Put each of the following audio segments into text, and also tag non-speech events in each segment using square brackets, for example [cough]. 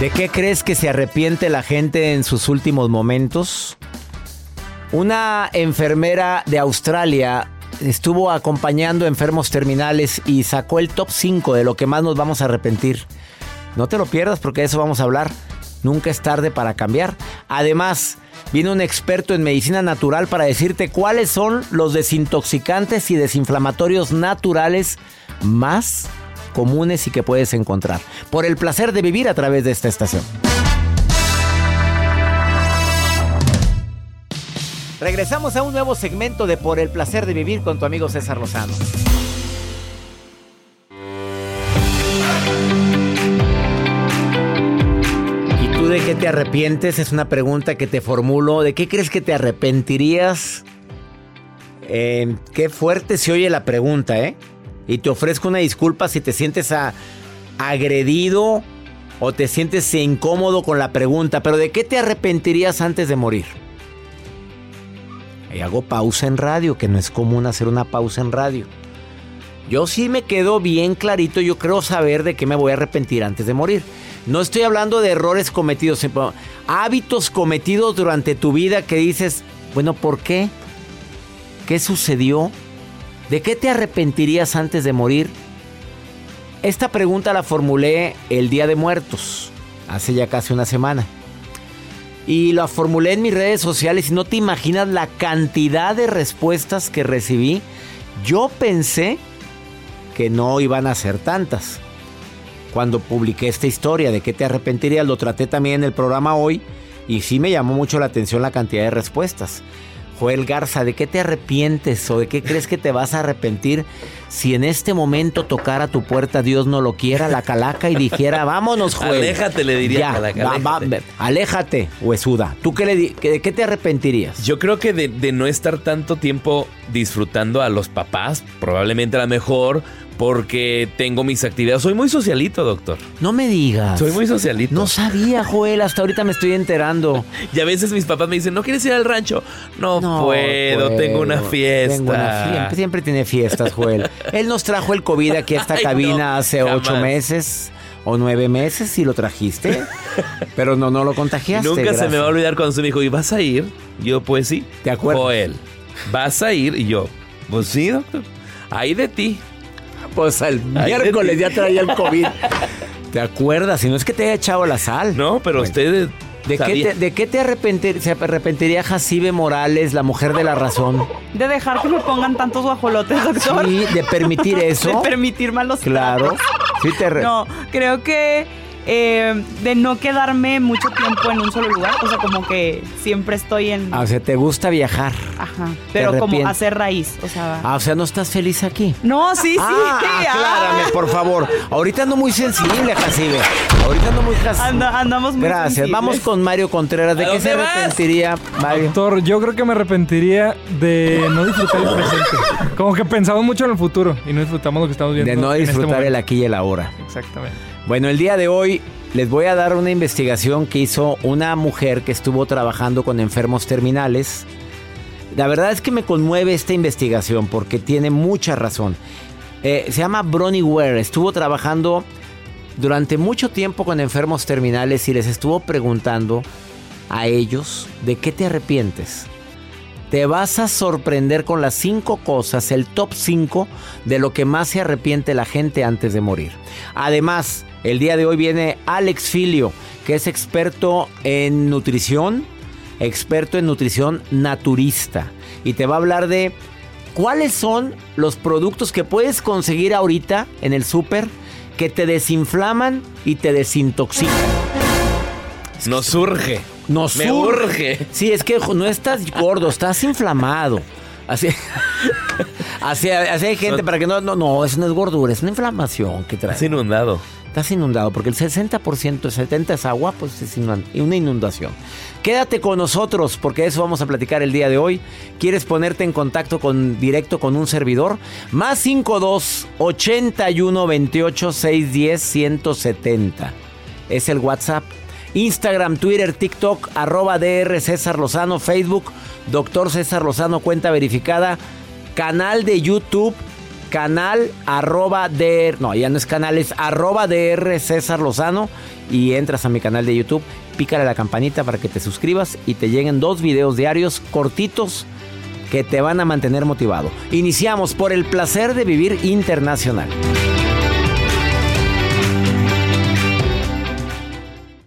¿De qué crees que se arrepiente la gente en sus últimos momentos? Una enfermera de Australia estuvo acompañando enfermos terminales y sacó el top 5 de lo que más nos vamos a arrepentir. No te lo pierdas porque de eso vamos a hablar. Nunca es tarde para cambiar. Además, viene un experto en medicina natural para decirte cuáles son los desintoxicantes y desinflamatorios naturales más comunes y que puedes encontrar. Por el placer de vivir a través de esta estación. Regresamos a un nuevo segmento de Por el placer de vivir con tu amigo César Lozano. ¿Y tú de qué te arrepientes? Es una pregunta que te formulo. ¿De qué crees que te arrepentirías? Eh, qué fuerte se oye la pregunta, ¿eh? Y te ofrezco una disculpa si te sientes agredido o te sientes incómodo con la pregunta, pero ¿de qué te arrepentirías antes de morir? Y hago pausa en radio, que no es común hacer una pausa en radio. Yo sí me quedo bien clarito, yo creo saber de qué me voy a arrepentir antes de morir. No estoy hablando de errores cometidos, hábitos cometidos durante tu vida que dices, bueno, ¿por qué? ¿Qué sucedió? ¿De qué te arrepentirías antes de morir? Esta pregunta la formulé el Día de Muertos, hace ya casi una semana. Y la formulé en mis redes sociales y no te imaginas la cantidad de respuestas que recibí. Yo pensé que no iban a ser tantas. Cuando publiqué esta historia de qué te arrepentirías, lo traté también en el programa hoy y sí me llamó mucho la atención la cantidad de respuestas. Joel Garza, ¿de qué te arrepientes o de qué crees que te vas a arrepentir si en este momento tocara tu puerta, Dios no lo quiera, la calaca y dijera, [laughs] vámonos, Joel? Aléjate, le diría ya, calaca, va, aléjate. va, aléjate, huesuda. ¿Tú qué le di- de qué te arrepentirías? Yo creo que de, de no estar tanto tiempo disfrutando a los papás, probablemente a lo mejor porque tengo mis actividades. Soy muy socialito, doctor. No me digas. Soy muy socialito. No sabía, Joel, hasta ahorita me estoy enterando. [laughs] Y a veces mis papás me dicen, ¿no quieres ir al rancho? No, No puedo, tengo una fiesta. Tengo una fiesta. Siempre tiene fiestas, Joel. [laughs] Él nos trajo el COVID aquí a esta [laughs] Ay, cabina no, hace ocho meses o nueve meses y lo trajiste. Pero no, no lo contagiaste. nunca se me va a olvidar cuando se me dijo, ¿y vas a ir? Yo, pues sí. ¿Te acuerdas? Joel, ¿vas a ir? Y yo, pues sí, doctor. Ahí de ti. Pues el miércoles ya traía el COVID. ¿Te acuerdas? Si no es que te haya echado la sal. No, pero ustedes... ¿De qué, te, ¿De qué te arrepentir- se arrepentiría Jacibe Morales, la mujer de la razón? De dejar que me pongan tantos guajolotes, doctor. Sí, de permitir [laughs] eso. De permitir malos Claro. Sí te re- No, creo que eh, de no quedarme mucho tiempo en un solo lugar. O sea, como que siempre estoy en. Ah, o sea, te gusta viajar. Ajá. Pero como hacer raíz. O sea. Ah, o sea, no estás feliz aquí. No, sí, sí. Ah, aclárame, Ah. por favor. Ahorita ando muy sensible, Jacibe. Ahorita ando muy sensible. Anda- andamos muy Gracias. sensibles. Vamos con Mario Contreras. ¿De ¿A qué se vas? arrepentiría, Mario? Doctor, yo creo que me arrepentiría de no disfrutar el presente. Como que pensamos mucho en el futuro y no disfrutamos lo que estamos viendo. De no en este disfrutar el aquí y el ahora. Exactamente. Bueno, el día de hoy les voy a dar una investigación que hizo una mujer que estuvo trabajando con enfermos terminales. La verdad es que me conmueve esta investigación porque tiene mucha razón. Eh, se llama Bronnie Ware. Estuvo trabajando durante mucho tiempo con enfermos terminales y les estuvo preguntando a ellos de qué te arrepientes. Te vas a sorprender con las cinco cosas, el top 5 de lo que más se arrepiente la gente antes de morir. Además, el día de hoy viene Alex Filio, que es experto en nutrición, experto en nutrición naturista, y te va a hablar de cuáles son los productos que puedes conseguir ahorita en el súper que te desinflaman y te desintoxican. Nos surge. Nos Me surge. urge. Sí, es que no estás gordo, estás inflamado. Así, [laughs] así, así hay gente para que no, no, no, eso no es gordura, es una inflamación que trae. Es inundado. Estás inundado porque el 60%, el 70% es agua, pues es una inundación. Quédate con nosotros porque eso vamos a platicar el día de hoy. ¿Quieres ponerte en contacto con directo con un servidor? Más 52 81 28 610 170. Es el WhatsApp. Instagram, Twitter, TikTok, arroba DR César Lozano, Facebook, Doctor César Lozano, cuenta verificada, canal de YouTube, canal arroba DR, no, ya no es canal, es arroba DR César Lozano y entras a mi canal de YouTube, pícale la campanita para que te suscribas y te lleguen dos videos diarios cortitos que te van a mantener motivado. Iniciamos por el placer de vivir internacional.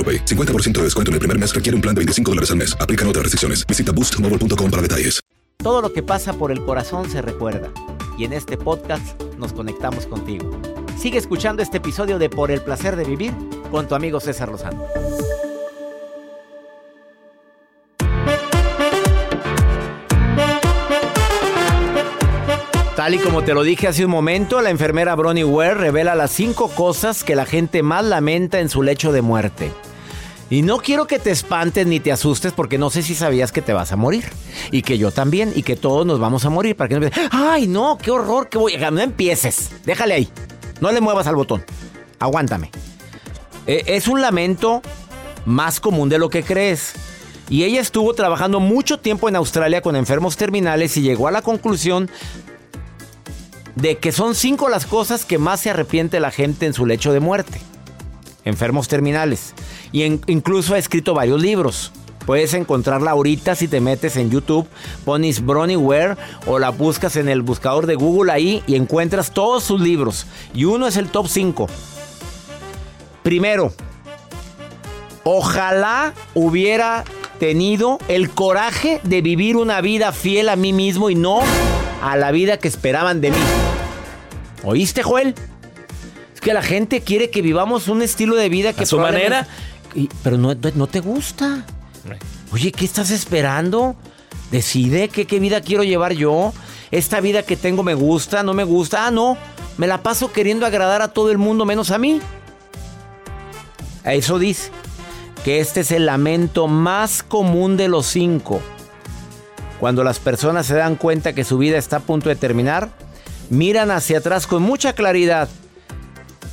AroPay. 50% de descuento en el primer mes requiere un plan de 25 dólares al mes. Aplican otras restricciones. Visita boostmobile.com para detalles. Todo lo que pasa por el corazón se recuerda. Y en este podcast nos conectamos contigo. Sigue escuchando este episodio de Por el placer de vivir con tu amigo César Lozano. Tal y como te lo dije hace un momento, la enfermera Bronnie Ware revela las cinco cosas que la gente más lamenta en su lecho de muerte. Y no quiero que te espantes ni te asustes porque no sé si sabías que te vas a morir. Y que yo también, y que todos nos vamos a morir. Para que no ay no, qué horror, que voy. No empieces, déjale ahí. No le muevas al botón. Aguántame. Eh, es un lamento más común de lo que crees. Y ella estuvo trabajando mucho tiempo en Australia con enfermos terminales y llegó a la conclusión de que son cinco las cosas que más se arrepiente la gente en su lecho de muerte. Enfermos terminales. Y en- incluso ha escrito varios libros. Puedes encontrarla ahorita si te metes en YouTube, pones Bronnie Ware o la buscas en el buscador de Google ahí y encuentras todos sus libros. Y uno es el top 5. Primero, ojalá hubiera tenido el coraje de vivir una vida fiel a mí mismo y no a la vida que esperaban de mí. ¿Oíste, Joel? Es que la gente quiere que vivamos un estilo de vida que A su manera. Pero no, no te gusta. Oye, ¿qué estás esperando? Decide qué, qué vida quiero llevar yo. Esta vida que tengo me gusta, no me gusta. Ah, no. Me la paso queriendo agradar a todo el mundo menos a mí. Eso dice. que este es el lamento más común de los cinco. Cuando las personas se dan cuenta que su vida está a punto de terminar, miran hacia atrás con mucha claridad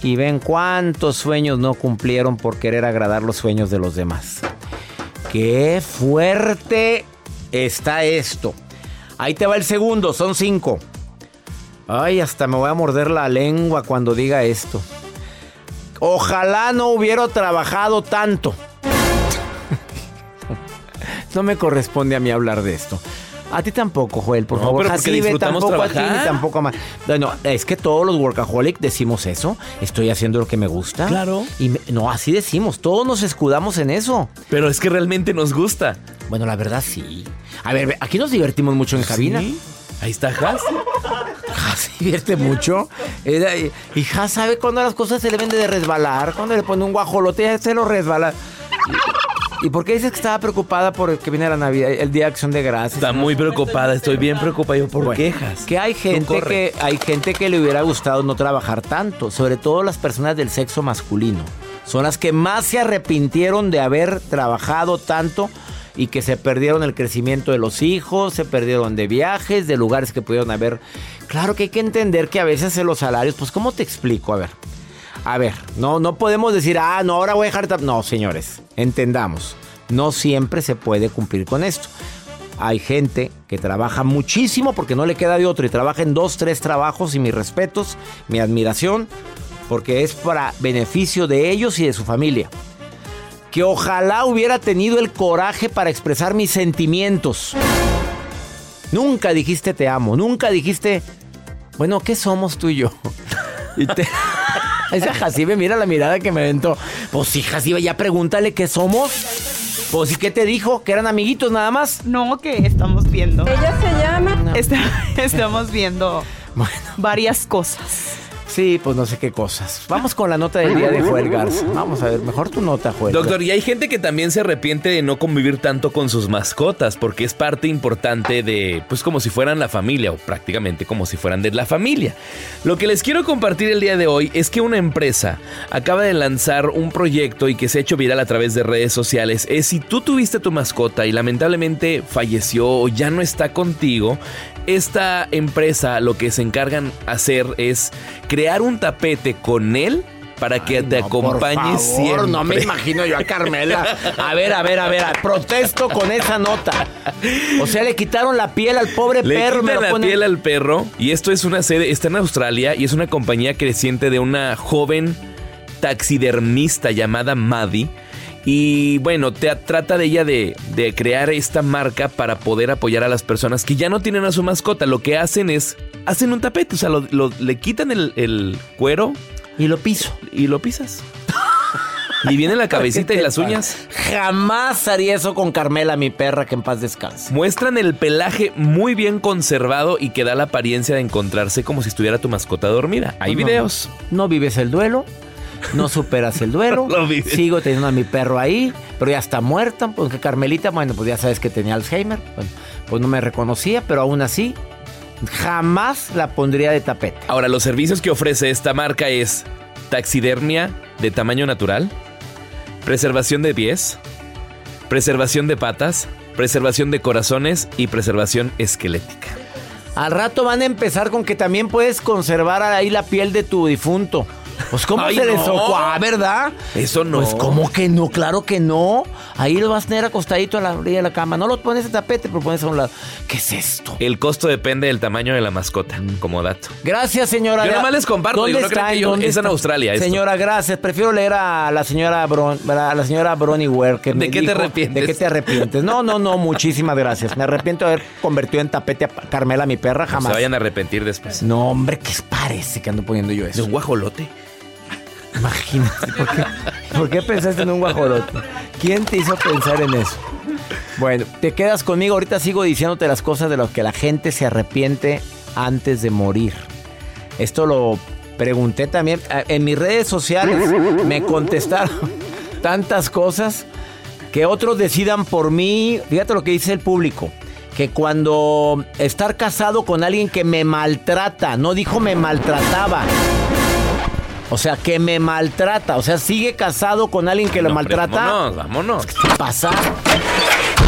y ven cuántos sueños no cumplieron por querer agradar los sueños de los demás. ¡Qué fuerte está esto! Ahí te va el segundo, son cinco. Ay, hasta me voy a morder la lengua cuando diga esto. Ojalá no hubiera trabajado tanto. [laughs] no me corresponde a mí hablar de esto. A ti tampoco, Joel, por No, favor. disfrutamos tampoco a ti, trabajar. ni tampoco a más. Bueno, es que todos los workaholic decimos eso. Estoy haciendo lo que me gusta. Claro. Y me- no, así decimos. Todos nos escudamos en eso. Pero es que realmente nos gusta. Bueno, la verdad sí. A ver, ve, aquí nos divertimos mucho en cabina. ¿Sí? Ahí está Has. Se divierte mucho. Era- y ja sabe cuando las cosas se le vende de resbalar. Cuando le pone un guajolote, ya se lo resbala. ¿Y por qué dices que estaba preocupada por que viene la Navidad, el Día de Acción de Gracias? Está muy preocupada, estoy bien preocupada. Yo, ¿por Bueno, quejas? Que hay gente que hay gente que le hubiera gustado no trabajar tanto, sobre todo las personas del sexo masculino. Son las que más se arrepintieron de haber trabajado tanto y que se perdieron el crecimiento de los hijos, se perdieron de viajes, de lugares que pudieron haber. Claro que hay que entender que a veces en los salarios, pues ¿cómo te explico? A ver. A ver, no, no podemos decir, ah, no, ahora voy a dejar... de tra-". No, señores, entendamos. No siempre se puede cumplir con esto. Hay gente que trabaja muchísimo porque no le queda de otro y trabaja en dos, tres trabajos y mis respetos, mi admiración, porque es para beneficio de ellos y de su familia. Que ojalá hubiera tenido el coraje para expresar mis sentimientos. Nunca dijiste te amo, nunca dijiste, bueno, ¿qué somos tú y yo? [laughs] Y te... Esa Jacibe, mira la mirada que me aventó. Pues sí, Jacibe, ya pregúntale qué somos. Pues, ¿y qué te dijo? ¿Que eran amiguitos nada más? No, que estamos viendo. Ella se llama. Está- [laughs] estamos viendo Bueno, varias cosas. Sí, pues no sé qué cosas. Vamos con la nota del día de Joel. Vamos a ver, mejor tu nota, Joel. Doctor, y hay gente que también se arrepiente de no convivir tanto con sus mascotas porque es parte importante de, pues como si fueran la familia o prácticamente como si fueran de la familia. Lo que les quiero compartir el día de hoy es que una empresa acaba de lanzar un proyecto y que se ha hecho viral a través de redes sociales. Es si tú tuviste tu mascota y lamentablemente falleció o ya no está contigo, esta empresa lo que se encargan hacer es crear un tapete con él para que te No, acompañe por favor, siempre. No me imagino yo a Carmela. A ver, a ver, a ver. Protesto con esa nota. O sea, le quitaron la piel al pobre Le perro. me quitan lo la ponen- piel al perro y esto es una sede, está en Australia y es una compañía creciente de una joven taxidermista llamada Maddie. Y bueno, te, trata de ella de, de crear esta marca para poder apoyar a las personas que ya no tienen a su mascota. Lo que hacen es, hacen un tapete, o sea, lo- lo- le quitan el, el cuero Y lo piso. y lo pisas. y viene la cabecita [laughs] ¿Qué y las uñas. Jamás haría eso con Carmela, mi perra, que en paz descanse. Muestran el pelaje muy bien conservado y que da la apariencia de encontrarse como si estuviera tu mascota dormida. Hay No, videos. No vives el duelo. No superas el duelo. [laughs] Lo. Sigo teniendo a mi perro ahí, pero ya está muerta. Porque Carmelita, bueno, pues ya sabes que tenía Alzheimer. Bueno, pues no me reconocía, pero aún así, jamás la pondría de tapete. Ahora, los servicios que ofrece esta marca es taxidermia de tamaño natural, preservación de pies, preservación de patas, preservación de corazones y preservación esquelética. Al rato van a empezar con que también puedes conservar ahí la piel de tu difunto. Pues cómo Ay, se les no. ocurre, ¿verdad? Eso no. Pues cómo que no, claro que no. Ahí lo vas a tener acostadito a la orilla de la cama. No lo pones en tapete, pero pones a un lado. ¿Qué es esto? El costo depende del tamaño de la mascota, como dato. Gracias, señora. Yo nomás les comparto, ¿Dónde yo no creo está? que yo- ¿Dónde es en está? Australia esto. Señora, gracias. Prefiero leer a la señora Bron, a la señora Bronnie Ware que ¿De qué te arrepientes? ¿De qué te arrepientes? No, no, no, muchísimas gracias. Me arrepiento de haber convertido en tapete a Carmela, mi perra, No jamás. se vayan a arrepentir después. No, hombre, ¿qué parece que ando poniendo yo Es eso? un guajolote. Imagínate, ¿por qué, pensaste en un guajolote? ¿Quién te hizo pensar en eso? Bueno, te quedas conmigo. Ahorita sigo diciéndote las cosas de las que la gente se arrepiente antes de morir. Esto lo pregunté también eh, en mis redes sociales. Me contestaron tantas cosas que otros decidan por mí. Fíjate lo que dice el público. Que cuando estar casado con alguien que me maltrata, no dijo me maltrataba. O sea, que me maltrata. O sea, sigue casado con alguien que lo No, maltrata. Vámonos, vámonos. ¿Qué pasa?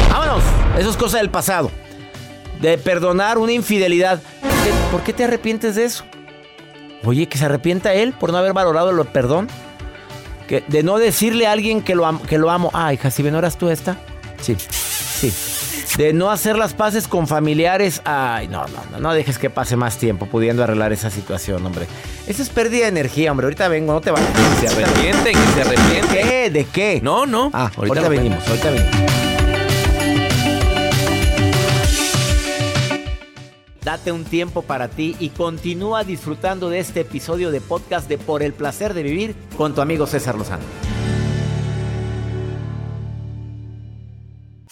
Vámonos. Eso es cosa del pasado. De perdonar una infidelidad. ¿Por qué, te arrepientes de eso? Oye, que se arrepienta él por no haber valorado el perdón. Que, de no decirle a alguien que lo, am- que lo amo. Ah, hija, si ¿no eras tú esta? Sí, sí. De no hacer las paces con familiares. Ay, no, no, no, no dejes que pase más tiempo pudiendo arreglar esa situación, hombre. Eso es pérdida de energía, hombre. Ahorita vengo, no te vayas. Se arrepiente, que se arrepiente. ¿Qué? ¿De qué? No, no. Ah, ahorita, venimos, ahorita venimos. Date un tiempo para ti y continúa disfrutando de este episodio de podcast de Por el placer de vivir con tu amigo César Lozano.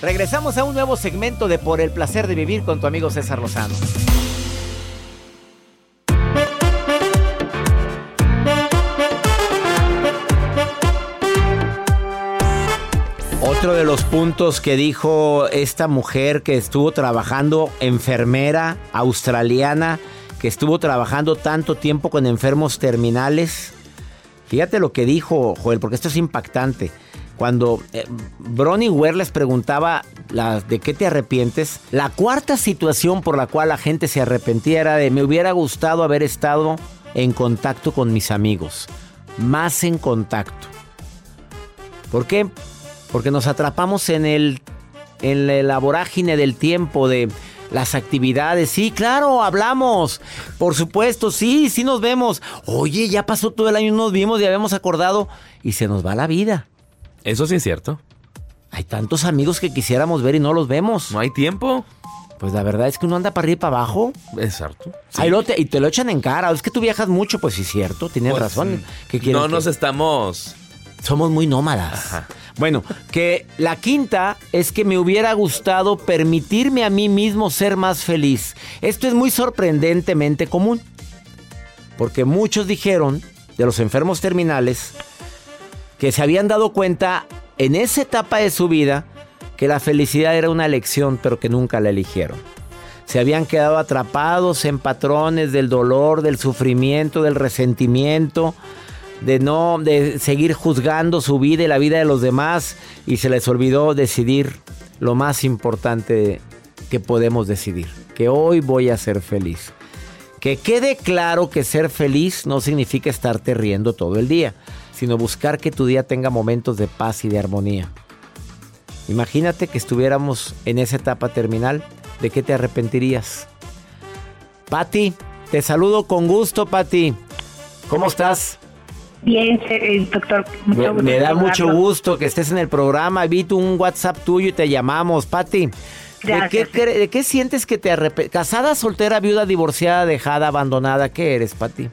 Regresamos a un nuevo segmento de Por el placer de vivir con tu amigo César Lozano. Otro de los puntos que dijo esta mujer que estuvo trabajando, enfermera australiana, que estuvo trabajando tanto tiempo con enfermos terminales. Fíjate lo que dijo, Joel, porque esto es impactante. Cuando eh, Bronnie Ware les preguntaba de qué te arrepientes, la cuarta situación por la cual la gente se arrepentía era de me hubiera gustado haber estado en contacto con mis amigos, más en contacto. ¿Por qué? Porque nos atrapamos en el en la, la vorágine del tiempo de las actividades. Sí, claro, hablamos. Por supuesto, sí, sí nos vemos. Oye, ya pasó todo el año, nos vimos y habíamos acordado y se nos va la vida. Eso sí es cierto. Hay tantos amigos que quisiéramos ver y no los vemos. No hay tiempo. Pues la verdad es que uno anda para arriba y para abajo. Exacto. Sí. Ahí lo te- y te lo echan en cara. Es que tú viajas mucho, pues sí es cierto, tienes Pues, razón. ¿Qué quieren no que- nos estamos. Somos muy nómadas. Bueno, que la quinta es que me hubiera gustado permitirme a mí mismo ser más feliz. Esto es muy sorprendentemente común. Porque muchos dijeron, de los enfermos terminales, que se habían dado cuenta en esa etapa de su vida que la felicidad era una elección, pero que nunca la eligieron. Se habían quedado atrapados en patrones del dolor, del sufrimiento, del resentimiento, de no de seguir juzgando su vida y la vida de los demás y se les olvidó decidir lo más importante que podemos decidir, que hoy voy a ser feliz. Que quede claro que ser feliz no significa estarte riendo todo el día, sino buscar que tu día tenga momentos de paz y de armonía. Imagínate que estuviéramos en esa etapa terminal, ¿de qué te arrepentirías? Patti, te saludo con gusto, Patti. ¿Cómo estás? Bien, eh, doctor. mucho Me, gusto me da mucho gusto que estés en el programa. Vi tu- un WhatsApp tuyo y te llamamos. Patti, ¿de qué, de qué sientes que te arrepientes? ¿Casada, soltera, viuda, divorciada, dejada, abandonada? ¿Qué eres, Patti?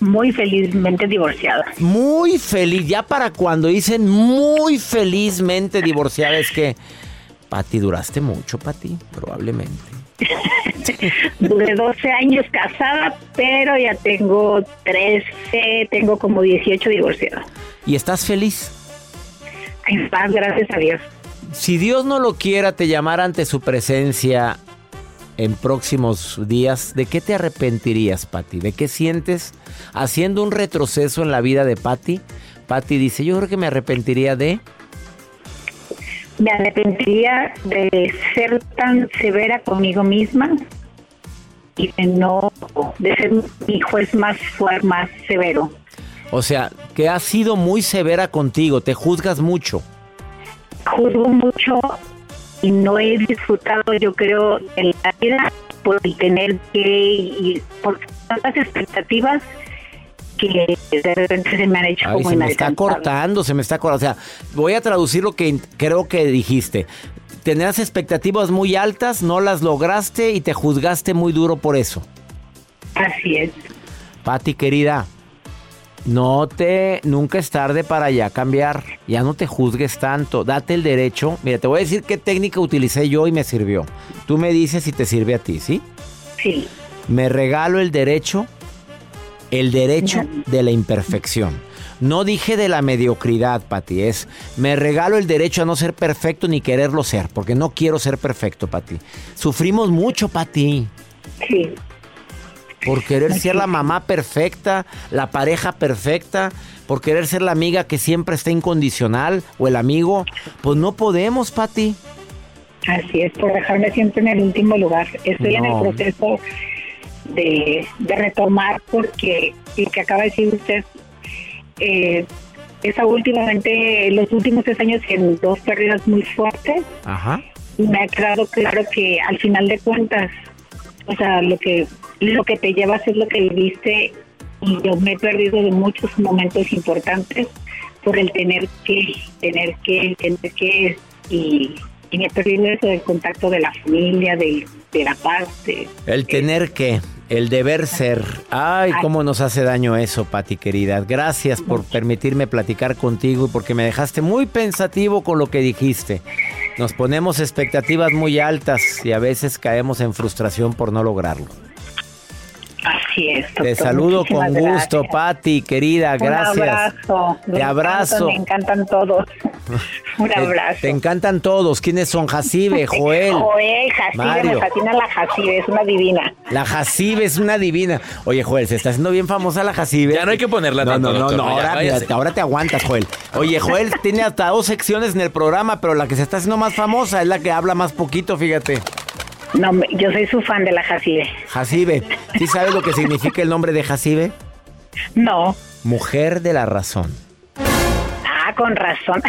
Muy felizmente divorciada. Muy feliz. Ya para cuando dicen muy felizmente divorciada es que... Patti, duraste mucho, Patti, probablemente. [laughs] Duré 12 años casada, pero ya tengo 13, tengo como 18 divorciados. ¿Y estás feliz? En paz, gracias a Dios. Si Dios no lo quiera te llamar ante su presencia en próximos días, ¿de qué te arrepentirías, Patti? ¿De qué sientes haciendo un retroceso en la vida de Patti? Patti dice, yo creo que me arrepentiría de... Me arrepentiría de ser tan severa conmigo misma y de no, de ser mi juez más fuerte, más severo. O sea, que has sido muy severa contigo, te juzgas mucho. Juzgo mucho y no he disfrutado, yo creo, en la vida por tener que y por tantas expectativas que de repente se me han hecho Ay, como se me está cortando, se me está cortando. O sea, voy a traducir lo que creo que dijiste. Tenías expectativas muy altas, no las lograste y te juzgaste muy duro por eso. Así es. Patti, querida, No te, nunca es tarde para ya cambiar. Ya no te juzgues tanto. Date el derecho. Mira, te voy a decir qué técnica utilicé yo y me sirvió. Tú me dices si te sirve a ti, ¿sí? Sí. Me regalo el derecho, el derecho de la imperfección. No dije de la mediocridad, Pati, es me regalo el derecho a no ser perfecto ni quererlo ser, porque no quiero ser perfecto, Pati. Sufrimos mucho, Pati. Sí. Por querer ser la mamá perfecta, la pareja perfecta, por querer ser la amiga que siempre está incondicional o el amigo, pues no podemos, Pati. Así es, por dejarme siempre en el último lugar. Estoy en el proceso de, de retomar porque, y que acaba de decir usted, eh, esa últimamente, los últimos tres años en dos pérdidas muy fuertes, Ajá. y me ha quedado claro que al final de cuentas, o sea, lo que lo que te llevas es lo que viviste y yo me he perdido de muchos momentos importantes por el tener que, tener que, tener que y, y me he perdido eso del contacto de la familia, de, de la paz, de, El tener que, el deber ser. Ay, cómo nos hace daño eso, Pati querida. Gracias por permitirme platicar contigo y porque me dejaste muy pensativo con lo que dijiste. Nos ponemos expectativas muy altas y a veces caemos en frustración por no lograrlo. Así es. Te saludo muchísimas con gusto, gracias. Pati querida. Gracias. Un abrazo. Me Te abrazo. encantan, Me encantan todos. [laughs] Un abrazo. Te, encantan todos. ¿Quiénes son? Jacibe, [laughs] Joel. Joel, Jacibe, Mario. me fascina la Jacibe, es una divina. La Jacibe es una divina. Oye, Joel, se está haciendo bien famosa la Jacibe. Ya no hay que ponerla No, tanto, no, no, doctor, no, ahora, mira, ahora te aguantas, Joel. Oye, Joel tiene hasta dos secciones en el programa, pero la que se está haciendo más famosa es la que habla más poquito, fíjate. No, yo soy su fan de la Jacibe. Jacibe. ¿Sí sabes lo que significa el nombre de Jacibe? No. Mujer de la razón. Ah, con razón.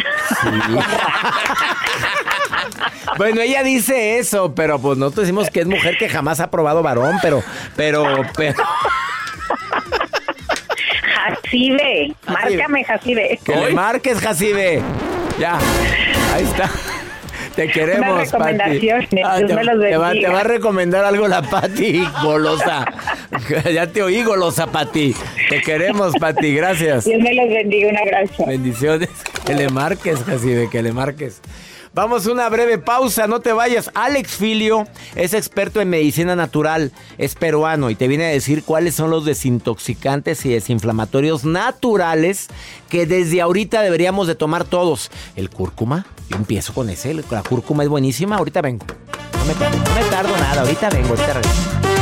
Bueno, ella dice eso, pero pues nosotros decimos que es mujer que jamás ha probado varón, pero, pero, pero. Jacibe, márcame Jacibe. Que le marques, Jacibe. Ya, ahí está. Te queremos, Pati. Dios te, te va, te va a recomendar algo la Pati, golosa. [laughs] ya te oí, golosa, Pati. Te queremos, Pati, gracias. Dios me los bendiga, un abrazo. Bendiciones. [laughs] Que le marques, Jacibe, que le marques. Vamos a una breve pausa, no te vayas. Alex Filio es experto en medicina natural, es peruano y te viene a decir cuáles son los desintoxicantes y desinflamatorios naturales que desde ahorita deberíamos de tomar todos. El cúrcuma, empiezo con ese, la cúrcuma es buenísima, ahorita vengo. No me, no me tardo nada, ahorita vengo, ahorita regreso.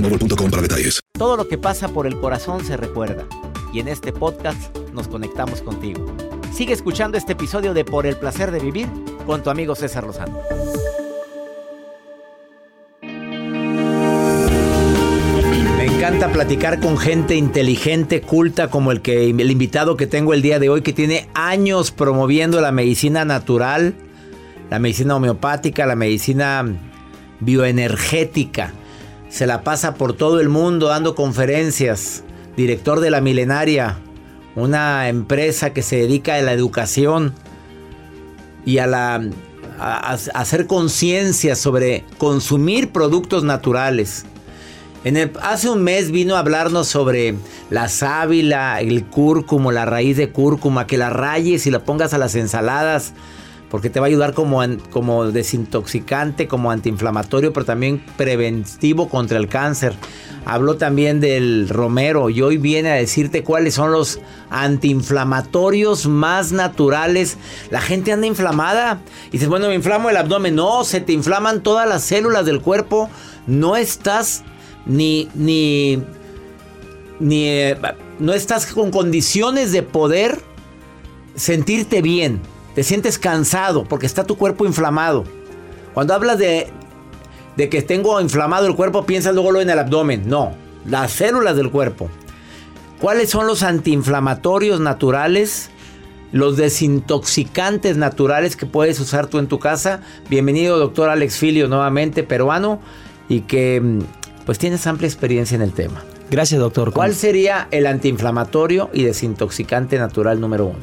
boostmobile.com para detalles. Todo lo que pasa por el corazón se recuerda. Y en este podcast nos conectamos contigo. Sigue escuchando este episodio de Por el placer de vivir con tu amigo César Lozano. Me encanta platicar con gente inteligente, culta, como el que el invitado que tengo el día de hoy, que tiene años promoviendo la medicina natural, la medicina homeopática, la medicina bioenergética. Se la pasa por todo el mundo dando conferencias. Director de la Milenaria, una empresa que se dedica a la educación y a la hacer conciencia sobre consumir productos naturales. Hace un mes vino a hablarnos sobre la sábila, el cúrcumo, la raíz de cúrcuma, que la rayes y la pongas a las ensaladas porque te va a ayudar como, como desintoxicante, como antiinflamatorio, pero también preventivo contra el cáncer. Habló también del romero y hoy viene a decirte cuáles son los antiinflamatorios más naturales. La gente anda inflamada y dices, bueno, me inflamo el abdomen. No, se te inflaman todas las células del cuerpo. No estás ni, ni, ni, eh, no estás con condiciones de poder sentirte bien. Te sientes cansado porque está tu cuerpo inflamado. Cuando hablas de, de que tengo inflamado el cuerpo, piensas luego en el abdomen. No, las células del cuerpo. ¿Cuáles son los antiinflamatorios naturales? Los desintoxicantes naturales que puedes usar tú en tu casa. Bienvenido, doctor Alex Filio, nuevamente peruano, y que mm, pues tienes amplia experiencia en el tema. Gracias, doctor. ¿Cuál sería el antiinflamatorio y desintoxicante natural número uno?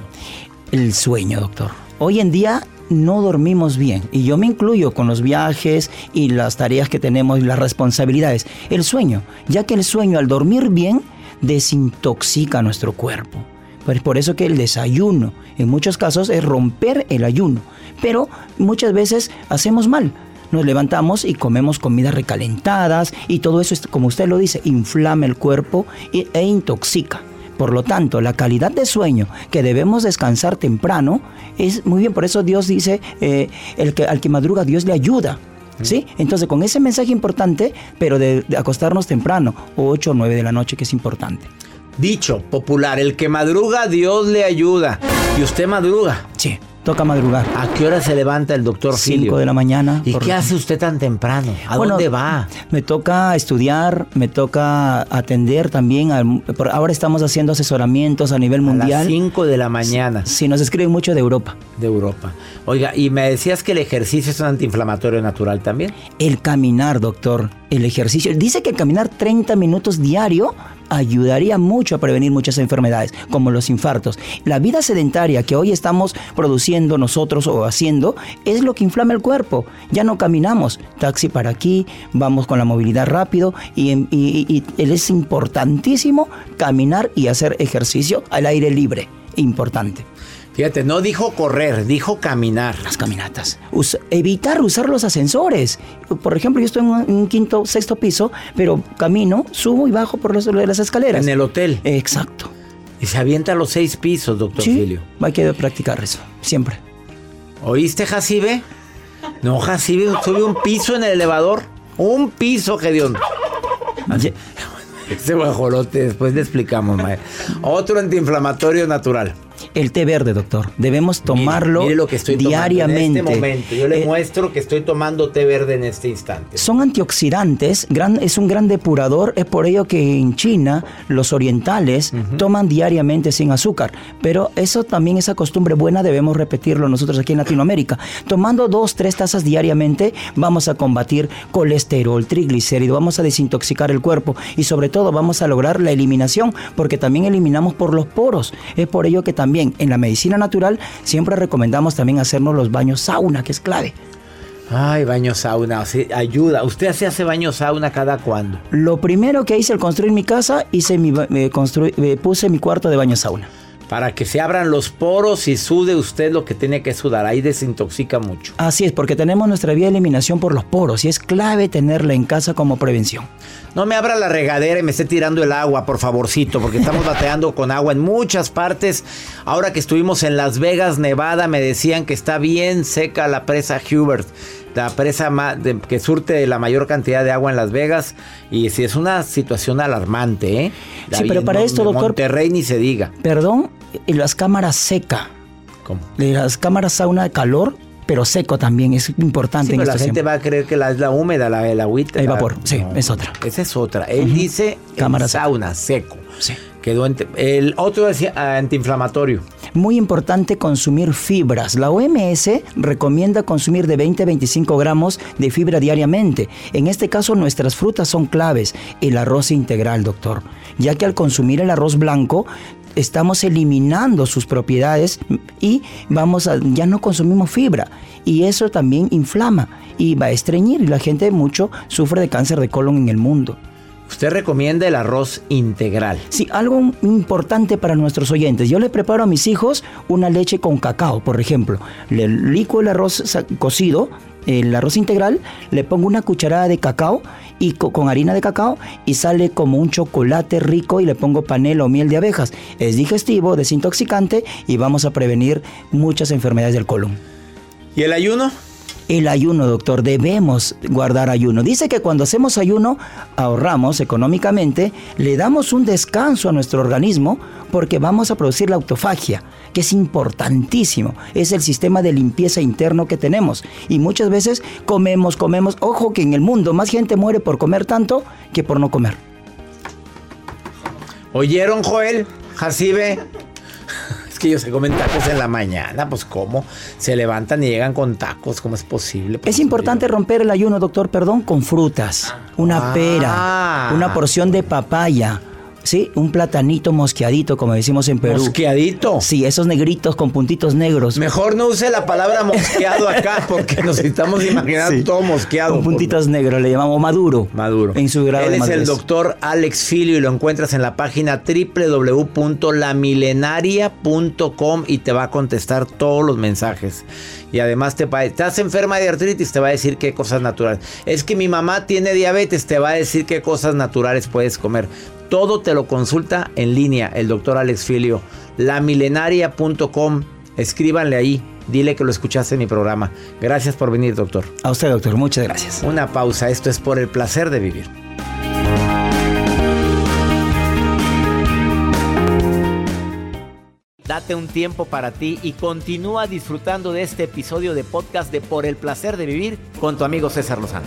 El sueño, doctor. Hoy en día no dormimos bien y yo me incluyo con los viajes y las tareas que tenemos y las responsabilidades. El sueño, ya que el sueño al dormir bien desintoxica nuestro cuerpo. Pues por eso que el desayuno en muchos casos es romper el ayuno, pero muchas veces hacemos mal. Nos levantamos y comemos comidas recalentadas y todo eso, es, como usted lo dice, inflama el cuerpo e intoxica. Por lo tanto, la calidad de sueño que debemos descansar temprano es muy bien. Por eso Dios dice, eh, el que, al que madruga Dios le ayuda. ¿Sí? Entonces, con ese mensaje importante, pero de, de acostarnos temprano, 8 o 9 de la noche, que es importante. Dicho popular, el que madruga, Dios le ayuda. ¿Y usted madruga? Sí, toca madrugar. ¿A qué hora se levanta el doctor Filio? 5 de la mañana. ¿Y por- qué hace usted tan temprano? ¿A Bueno, dónde va? Me toca estudiar, me toca atender también. al- ahora estamos haciendo asesoramientos a nivel A las mundial. 5 de la mañana. Sí, nos escriben mucho de Europa. De Europa. Oiga, y me decías que el ejercicio es un antiinflamatorio natural también. El caminar, doctor, el ejercicio. Dice que caminar 30 minutos diario ayudaría mucho a prevenir muchas enfermedades, como los infartos. La vida sedentaria que hoy estamos produciendo nosotros o haciendo es lo que inflama el cuerpo. Ya no caminamos, taxi para aquí, vamos con la movilidad rápido y, y- y- y es importantísimo caminar y hacer ejercicio al aire libre. Importante. Fíjate, no dijo correr, dijo caminar. Las caminatas. Evitar usar los ascensores. Por ejemplo, yo estoy en un, quinto, sexto piso, pero camino, subo y bajo por los- las escaleras. En el hotel. Exacto. Y se avienta a los seis pisos, doctor Sí, Filio. hay que practicar eso, siempre. ¿Oíste, Jacibe? No, Jacibe, sube un piso en el elevador. Un piso, Gedeón. Ese guajolote, después le explicamos, mae. Otro antiinflamatorio natural. El té verde, doctor. Debemos Mire, tomarlo mire lo que estoy diariamente. En este momento, yo le Eh, muestro que estoy tomando té verde en este instante. Son antioxidantes, gran, es un gran depurador, es por ello que en China los orientales toman diariamente sin azúcar, pero eso también, esa costumbre buena debemos repetirlo nosotros aquí en Latinoamérica. Tomando dos, tres tazas diariamente vamos a combatir colesterol, triglicéridos, vamos a desintoxicar el cuerpo y sobre todo vamos a lograr la eliminación porque también eliminamos por los poros. Es por ello que también en la medicina natural siempre recomendamos también hacernos los baños sauna, que es clave. Ay, baño sauna, ayuda. ¿Usted se hace baño sauna cada cuándo? Lo primero que hice al construir mi casa, hice mi, eh, eh, puse mi cuarto de baño sauna. Para que se abran los poros y sude usted lo que tiene que sudar. Ahí desintoxica mucho. Así es, porque tenemos nuestra vía de eliminación por los poros y es clave tenerla en casa como prevención. No me abra la regadera y me esté tirando el agua, por favorcito, porque estamos bateando con agua en muchas partes. Ahora que estuvimos en Las Vegas, Nevada, me decían que está bien seca la presa Hubert, la presa de- que surte la mayor cantidad de agua en Las Vegas. Y sí, es una situación alarmante, ¿eh? Sí, Ahí pero para esto, doctor- Monterrey ni se diga. Perdón, y las cámaras seca, ¿Cómo? las cámaras sauna de calor, pero seco también, es importante Sí, en la estos gente va a creer que la, es la húmeda, la, el agüita. El la- vapor, sí, es otra. Esa es otra. Él dice Cámara sauna, seco. Sí. Quedó el otro ah, antiinflamatorio. Muy importante consumir fibras. La OMS recomienda consumir de 20 a 25 gramos de fibra diariamente. En este caso, nuestras frutas son claves. El arroz integral, doctor. Ya que al consumir el arroz blanco, estamos eliminando sus propiedades y vamos a, ya no consumimos fibra. Y eso también inflama y va a estreñir. Y la gente mucho sufre de cáncer de colon en el mundo. Usted recomienda el arroz integral. Sí, algo importante para nuestros oyentes. Yo le preparo a mis hijos una leche con cacao, por ejemplo. Le licuo el arroz cocido, el arroz integral, le pongo una cucharada de cacao y co- con harina de cacao y sale como un chocolate rico y le pongo panela o miel de abejas. Es digestivo, desintoxicante y vamos a prevenir muchas enfermedades del colon. ¿Y el ayuno? El ayuno, doctor, debemos guardar ayuno. Dice que cuando hacemos ayuno ahorramos económicamente, le damos un descanso a nuestro organismo porque vamos a producir la autofagia, que es importantísimo. Es el sistema de limpieza interno que tenemos. Y muchas veces comemos, comemos. Ojo que en el mundo más gente muere por comer tanto que por no comer. ¿Oyeron, Joel? Jacibe. Es que ellos se comen tacos en la mañana, pues ¿cómo? Se levantan y llegan con tacos, ¿cómo es posible? Pues, Es importante romper el ayuno, doctor, perdón, con frutas. Una Ah. pera, una porción de papaya. Sí, un platanito mosqueadito, como decimos en Perú. ¿Mosqueadito? Sí, esos negritos con puntitos negros. Mejor no use la palabra mosqueado acá [laughs] porque nos estamos imaginando Sí. todo mosqueado. Con puntitos negros, le llamamos maduro. Maduro. En su grado Él de es el doctor Alex Filio y lo encuentras en la página www.lamilenaria.com y te va a contestar todos los mensajes. Y además te va, estás enferma de artritis, te va a decir qué cosas naturales. Es que mi mamá tiene diabetes, te va a decir qué cosas naturales puedes comer. Todo te lo consulta en línea el doctor Alex Filio. Lamilenaria.com. Escríbanle ahí. Dile que lo escuchaste en mi programa. Gracias por venir, doctor. A usted, doctor. Muchas gracias. Una pausa. Esto es por el placer de vivir. Date un tiempo para ti y continúa disfrutando de este episodio de podcast de Por el placer de vivir con tu amigo César Lozano.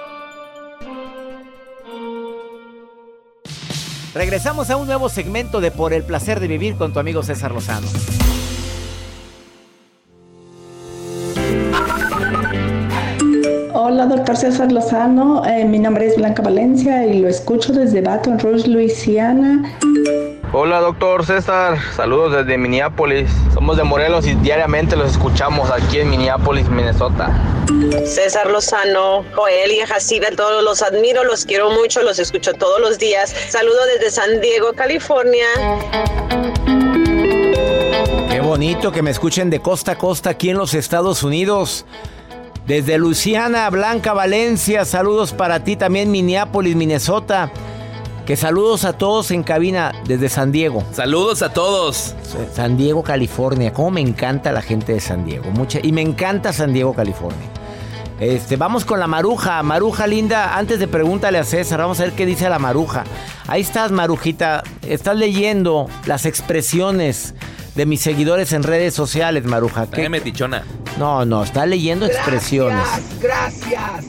Regresamos a un nuevo segmento de Por el placer de vivir con tu amigo César Lozano. Hola, doctor César Lozano. Eh, mi nombre es Blanca Valencia y lo escucho desde Baton Rouge, Luisiana. Hola doctor César, saludos desde Minneapolis. Somos de Morelos y diariamente los escuchamos aquí en Minneapolis, Minnesota. César Lozano, Joel y Jacibe, todos los admiro, los quiero mucho, los escucho todos los días. Saludo desde San Diego, California. Qué bonito que me escuchen de costa a costa aquí en los Estados Unidos. Desde Luisiana, Blanca Valencia, saludos para ti también, Minneapolis, Minnesota. Que saludos a todos en cabina desde San Diego. Saludos a todos. San Diego, California. Cómo me encanta la gente de San Diego. Mucha, y me encanta San Diego, California. Este, vamos con la maruja. Maruja linda, antes de pregúntale a César, vamos a ver qué dice la maruja. Ahí estás, marujita. Estás leyendo las expresiones de mis seguidores en redes sociales, maruja. ¿Qué? Qué metichona. No, no, está leyendo expresiones. Gracias.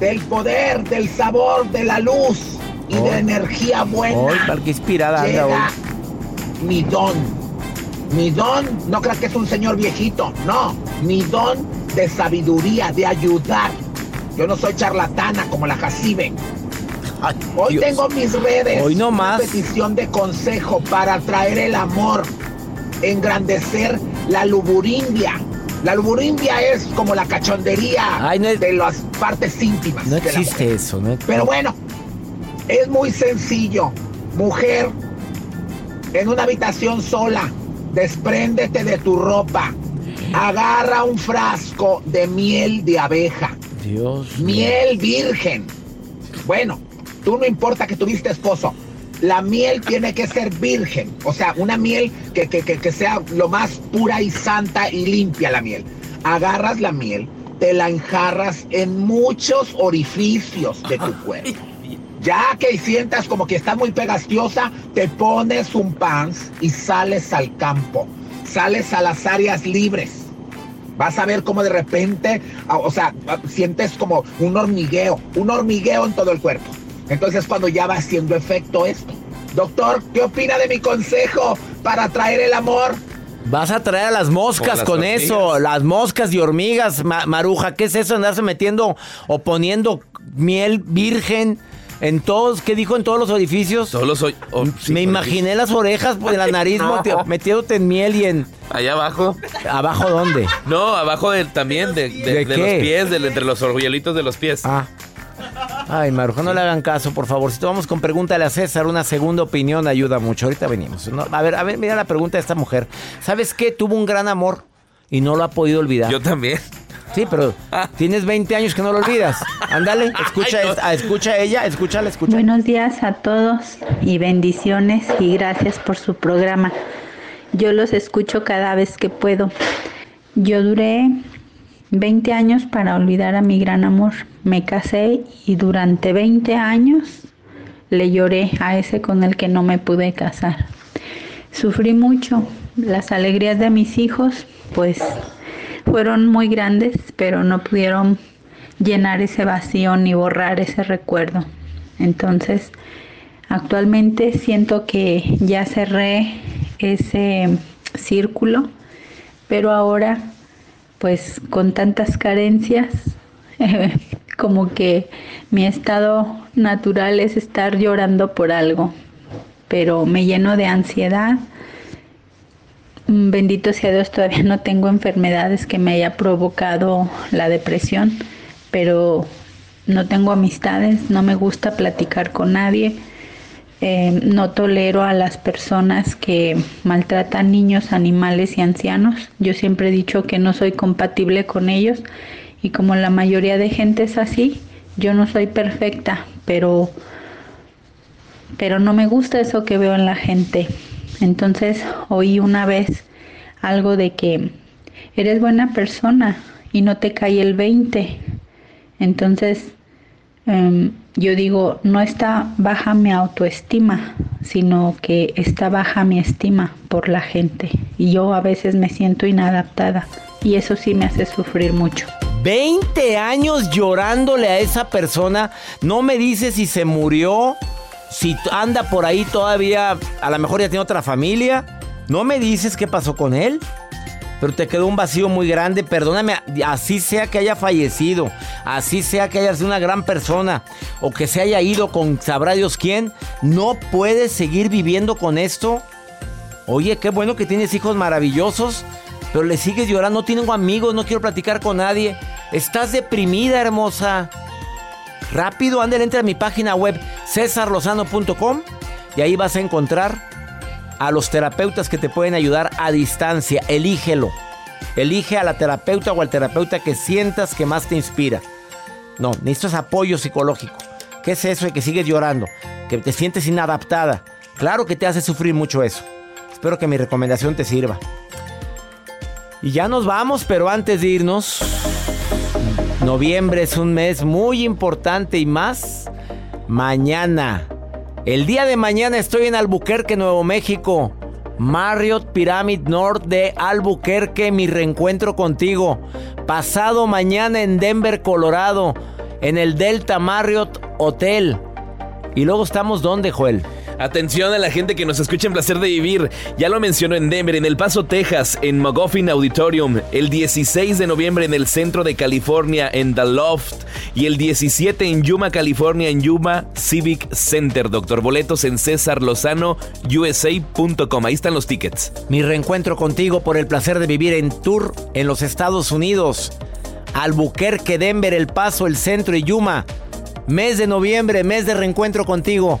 Del poder, del sabor, de la luz y de Hoy. la energía buena. Hoy, qué inspirada anda llega hoy. mi don. Mi don, no creas que es un señor viejito, no. Mi don de sabiduría, de ayudar. Yo no soy charlatana como la Jacibe. Hoy Dios. tengo mis redes. Hoy no una más. petición de consejo para atraer el amor, engrandecer la luburindia. La luburindia es como la cachondería de las partes íntimas. No de la existe eso, ¿no? Pero bueno, es muy sencillo. Mujer, en una habitación sola, despréndete de tu ropa. Agarra un frasco de miel de abeja. Dios. Miel virgen. Bueno, tú no importa que tuviste esposo. La miel tiene que ser virgen. O sea, una miel que, que, que, que sea lo más pura y santa y limpia la miel. Agarras la miel, te la enjarras en muchos orificios de tu cuerpo. Ya que sientas como que estás muy pegastiosa, te pones un pants y sales al campo. Sales a las áreas libres. Vas a ver cómo de repente, o sea, sientes como un hormigueo, un hormigueo en todo el cuerpo. Entonces cuando ya va haciendo efecto esto. Doctor, ¿qué opina de mi consejo para atraer el amor? Vas a traer a las moscas con eso, las moscas y hormigas, Maruja. ¿Qué es eso? Andarse metiendo o poniendo miel virgen en todos, ¿qué dijo en todos los edificios? Solo soy. Oh, Me imaginé las orejas, pues, la [laughs] nariz metiéndote en miel y en. Allá abajo. ¿Abajo dónde? No, abajo del, también, de, de, los pies, entre los orgullitos de los pies. Ah. Ay, Maruja, no le hagan caso, por favor. Si vamos con pregúntale a César, una segunda opinión ayuda mucho. Ahorita venimos. a ver, a ver, mira la pregunta de esta mujer. ¿Sabes qué? Tuvo un gran amor y no lo ha podido olvidar. Yo también. Sí, pero tienes 20 años que no lo olvidas. Ándale, escucha, escucha a ella, escúchala, escucha. Buenos días a todos y bendiciones y gracias por su programa. Yo los escucho cada vez que puedo. Yo duré 20 años para olvidar a mi gran amor. Me casé y durante 20 años le lloré a ese con el que no me pude casar. Sufrí mucho. Las alegrías de mis hijos, pues fueron muy grandes, pero no pudieron llenar ese vacío ni borrar ese recuerdo. Entonces, actualmente siento que ya cerré ese círculo, pero ahora, pues con tantas carencias, [laughs] como que mi estado natural es estar llorando por algo, pero me lleno de ansiedad bendito sea Dios, todavía no tengo enfermedades que me haya provocado la depresión, pero no tengo amistades, no me gusta platicar con nadie, eh, no tolero a las personas que maltratan niños, animales y ancianos. Yo siempre he dicho que no soy compatible con ellos y como la mayoría de gente es así, yo no soy perfecta, pero pero no me gusta eso que veo en la gente. Entonces oí una vez algo de que eres buena persona y no te cae el 20. Entonces em, yo digo, no está baja mi autoestima, sino que está baja mi estima por la gente. Y yo a veces me siento inadaptada y eso sí me hace sufrir mucho. 20 años llorándole a esa persona, no me dice si se murió, si anda por ahí todavía, a lo mejor ya tiene otra familia. No me dices qué pasó con él. Pero te quedó un vacío muy grande. Perdóname, así sea que haya fallecido, así sea que haya sido una gran persona, o que se haya ido con sabrá Dios quién, no puedes seguir viviendo con esto. Oye, qué bueno que tienes hijos maravillosos, pero le sigues llorando, no tengo amigos, no quiero platicar con nadie. Estás deprimida, hermosa. Rápido, ándale, entra a mi página web cesarlozano.com y ahí vas a encontrar a los terapeutas que te pueden ayudar a distancia. Elígelo. Elige a la terapeuta o al terapeuta que sientas que más te inspira. No, necesitas apoyo psicológico. ¿Qué es eso de que sigues llorando? Que te sientes inadaptada. Claro que te hace sufrir mucho eso. Espero que mi recomendación te sirva. Y ya nos vamos, pero antes de irnos, Noviembre es un mes muy importante y más mañana. El día de mañana estoy en Albuquerque, Nuevo México. Marriott Pyramid North de Albuquerque, mi reencuentro contigo. Pasado mañana en Denver, Colorado, en el Delta Marriott Hotel. Y luego estamos ¿dónde, Joel? Atención a la gente que nos escucha en Placer de Vivir. Ya lo mencionó en Denver, en El Paso, Texas, en McGuffin Auditorium. El 16 de noviembre en el centro de California, en The Loft. Y el 17 en Yuma, California, en Yuma Civic Center. Doctor Boletos en César Lozano, USA.com. Ahí están los tickets. Mi reencuentro contigo por el placer de vivir en Tour en los Estados Unidos. Albuquerque, Denver, El Paso, el centro y Yuma. Mes de noviembre, mes de reencuentro contigo.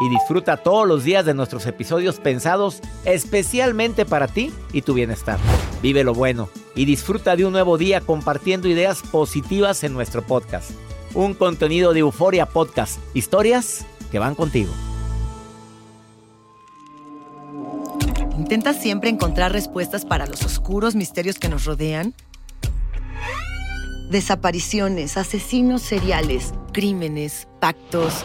y disfruta todos los días de nuestros episodios pensados especialmente para ti y tu bienestar. Vive lo bueno y disfruta de un nuevo día compartiendo ideas positivas en nuestro podcast. Un contenido de Euforia Podcast. Historias que van contigo. ¿Intentas siempre encontrar respuestas para los oscuros misterios que nos rodean? Desapariciones, asesinos seriales, crímenes, pactos.